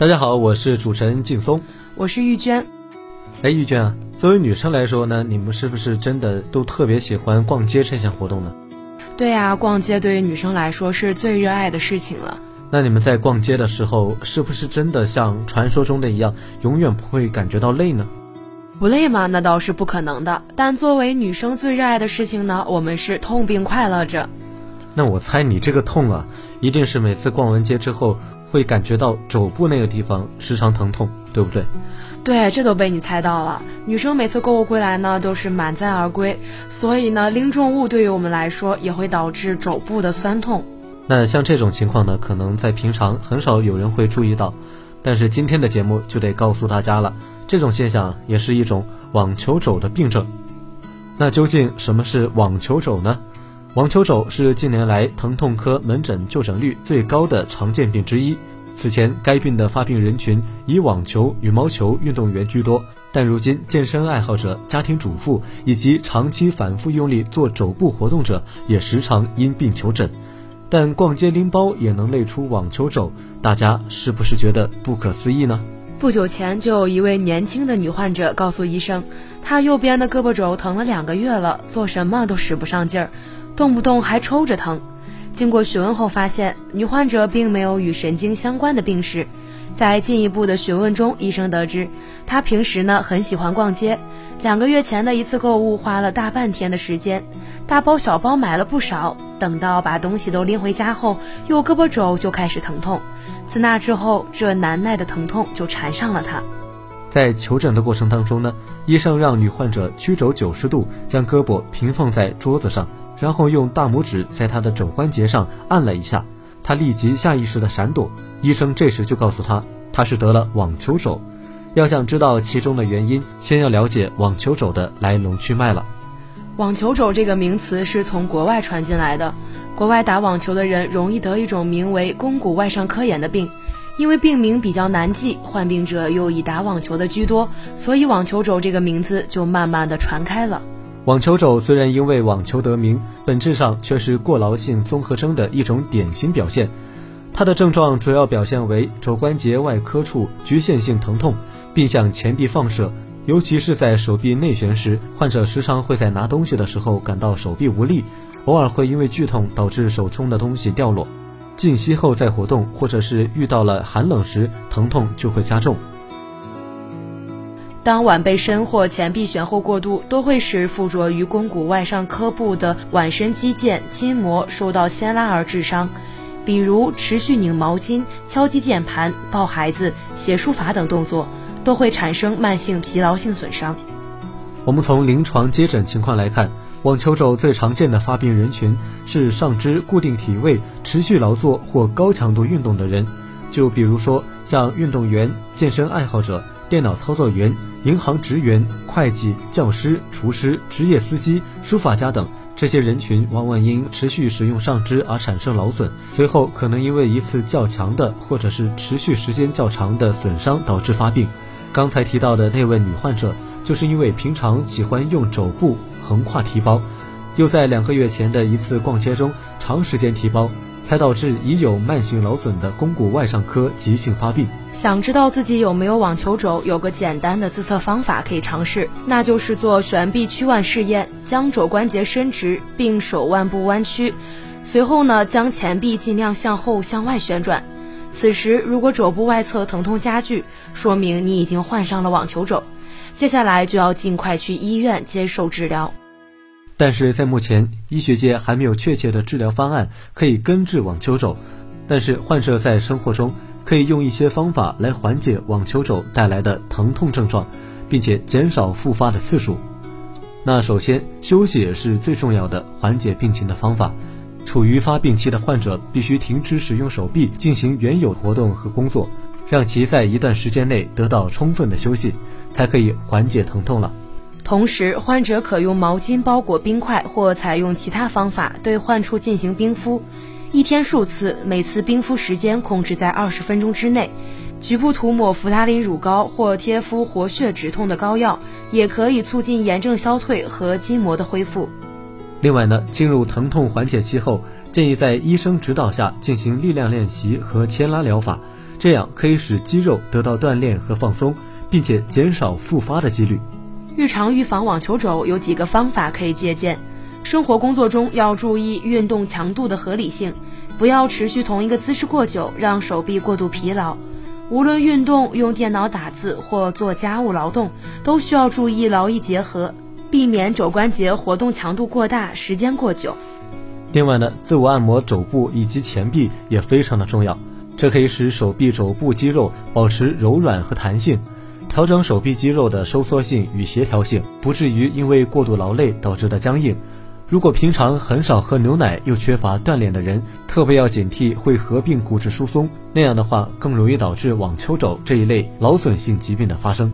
大家好，我是主持人劲松。我是玉娟。哎，玉娟啊，作为女生来说呢，你们是不是真的都特别喜欢逛街这项活动呢？对呀、逛街对于女生来说是最热爱的事情了。那你们在逛街的时候，是不是真的像传说中的一样，永远不会感觉到累呢？不累吗？那倒是不可能的。但作为女生最热爱的事情呢，我们是痛并快乐着。那我猜你这个痛啊，一定是每次逛完街之后，会感觉到肘部那个地方时常疼痛，对不对？对，这都被你猜到了。女生每次购物归来呢，都是满载而归，所以呢，拎重物对于我们来说也会导致肘部的酸痛。那像这种情况呢，可能在平常很少有人会注意到，但是今天的节目就得告诉大家了，这种现象也是一种网球肘的病症。那究竟什么是网球肘呢？网球肘是近年来疼痛科门诊就诊率最高的常见病之一。此前，该病的发病人群以网球、羽毛球运动员居多，但如今健身爱好者、家庭主妇以及长期反复用力做肘部活动者也时常因病求诊。但逛街拎包也能累出网球肘，大家是不是觉得不可思议呢？不久前，就有一位年轻的女患者告诉医生，她右边的胳膊肘疼了两个月了，做什么都使不上劲儿，动不动还抽着疼。经过询问后发现，女患者并没有与神经相关的病史。在进一步的询问中，医生得知，她平时呢很喜欢逛街，两个月前的一次购物花了大半天的时间，大包小包买了不少。等到把东西都拎回家后，右胳膊肘就开始疼痛。自那之后，这难耐的疼痛就缠上了她。在求诊的过程当中呢，医生让女患者曲肘九十度，将胳膊平放在桌子上，然后用大拇指在她的肘关节上按了一下，她立即下意识的闪躲。医生这时就告诉她，她是得了网球肘。要想知道其中的原因，先要了解网球肘的来龙去脉了。网球肘这个名词是从国外传进来的。国外打网球的人容易得一种名为肱骨外上科炎的病，因为病名比较难记，患病者又以打网球的居多，所以网球肘这个名字就慢慢的传开了。网球肘虽然因为网球得名，本质上却是过劳性综合征的一种典型表现。它的症状主要表现为肘关节外科处局限性疼痛，并向前臂放射。尤其是在手臂内旋时，患者时常会在拿东西的时候感到手臂无力，偶尔会因为剧痛导致手中的东西掉落。静息后再活动，或者是遇到了寒冷时，疼痛就会加重。当腕背伸或前臂旋后过度，都会使附着于肱骨外上髁部的腕伸肌腱、筋膜受到牵拉而致伤。比如持续拧毛巾、敲击键盘、抱孩子、写书法等动作。都会产生慢性疲劳性损伤。我们从临床接诊情况来看，网球肘最常见的发病人群是上肢固定体位、持续劳作或高强度运动的人，就比如说像运动员、健身爱好者、电脑操作员、银行职员、会计、教师、厨师、职业司机、书法家等。这些人群往往因持续使用上肢而产生劳损，随后可能因为一次较强的或者是持续时间较长的损伤导致发病。刚才提到的那位女患者，就是因为平常喜欢用肘部横跨提包，又在两个月前的一次逛街中长时间提包，才导致已有慢性劳损的肱骨外上髁急性发病。想知道自己有没有网球肘，有个简单的自测方法可以尝试，那就是做悬臂屈腕试验，将肘关节伸直，并手腕部弯曲，随后呢，将前臂尽量向后向外旋转。此时，如果肘部外侧疼痛加剧，说明你已经患上了网球肘，接下来就要尽快去医院接受治疗。但是在目前，医学界还没有确切的治疗方案可以根治网球肘。但是患者在生活中可以用一些方法来缓解网球肘带来的疼痛症状，并且减少复发的次数。那首先，休息也是最重要的缓解病情的方法。处于发病期的患者必须停止使用手臂进行原有活动和工作，让其在一段时间内得到充分的休息，才可以缓解疼痛了。同时，患者可用毛巾包裹冰块，或采用其他方法对患处进行冰敷，一天数次，每次冰敷时间控制在二十分钟之内。局部涂抹扶他林乳膏或贴敷活血止痛的膏药，也可以促进炎症消退和筋膜的恢复。另外呢，进入疼痛缓解期后，建议在医生指导下进行力量练习和牵拉疗法，这样可以使肌肉得到锻炼和放松，并且减少复发的几率。日常预防网球肘有几个方法可以借鉴：生活工作中要注意运动强度的合理性，不要持续同一个姿势过久，让手臂过度疲劳。无论运动、用电脑打字或做家务劳动，都需要注意劳逸结合，避免肘关节活动强度过大、时间过久。另外呢，自我按摩肘部以及前臂也非常的重要，这可以使手臂肘部肌肉保持柔软和弹性，调整手臂肌肉的收缩性与协调性，不至于因为过度劳累导致的僵硬。如果平常很少喝牛奶又缺乏锻炼的人，特别要警惕会合并骨质疏松，那样的话更容易导致网球肘这一类劳损性疾病的发生。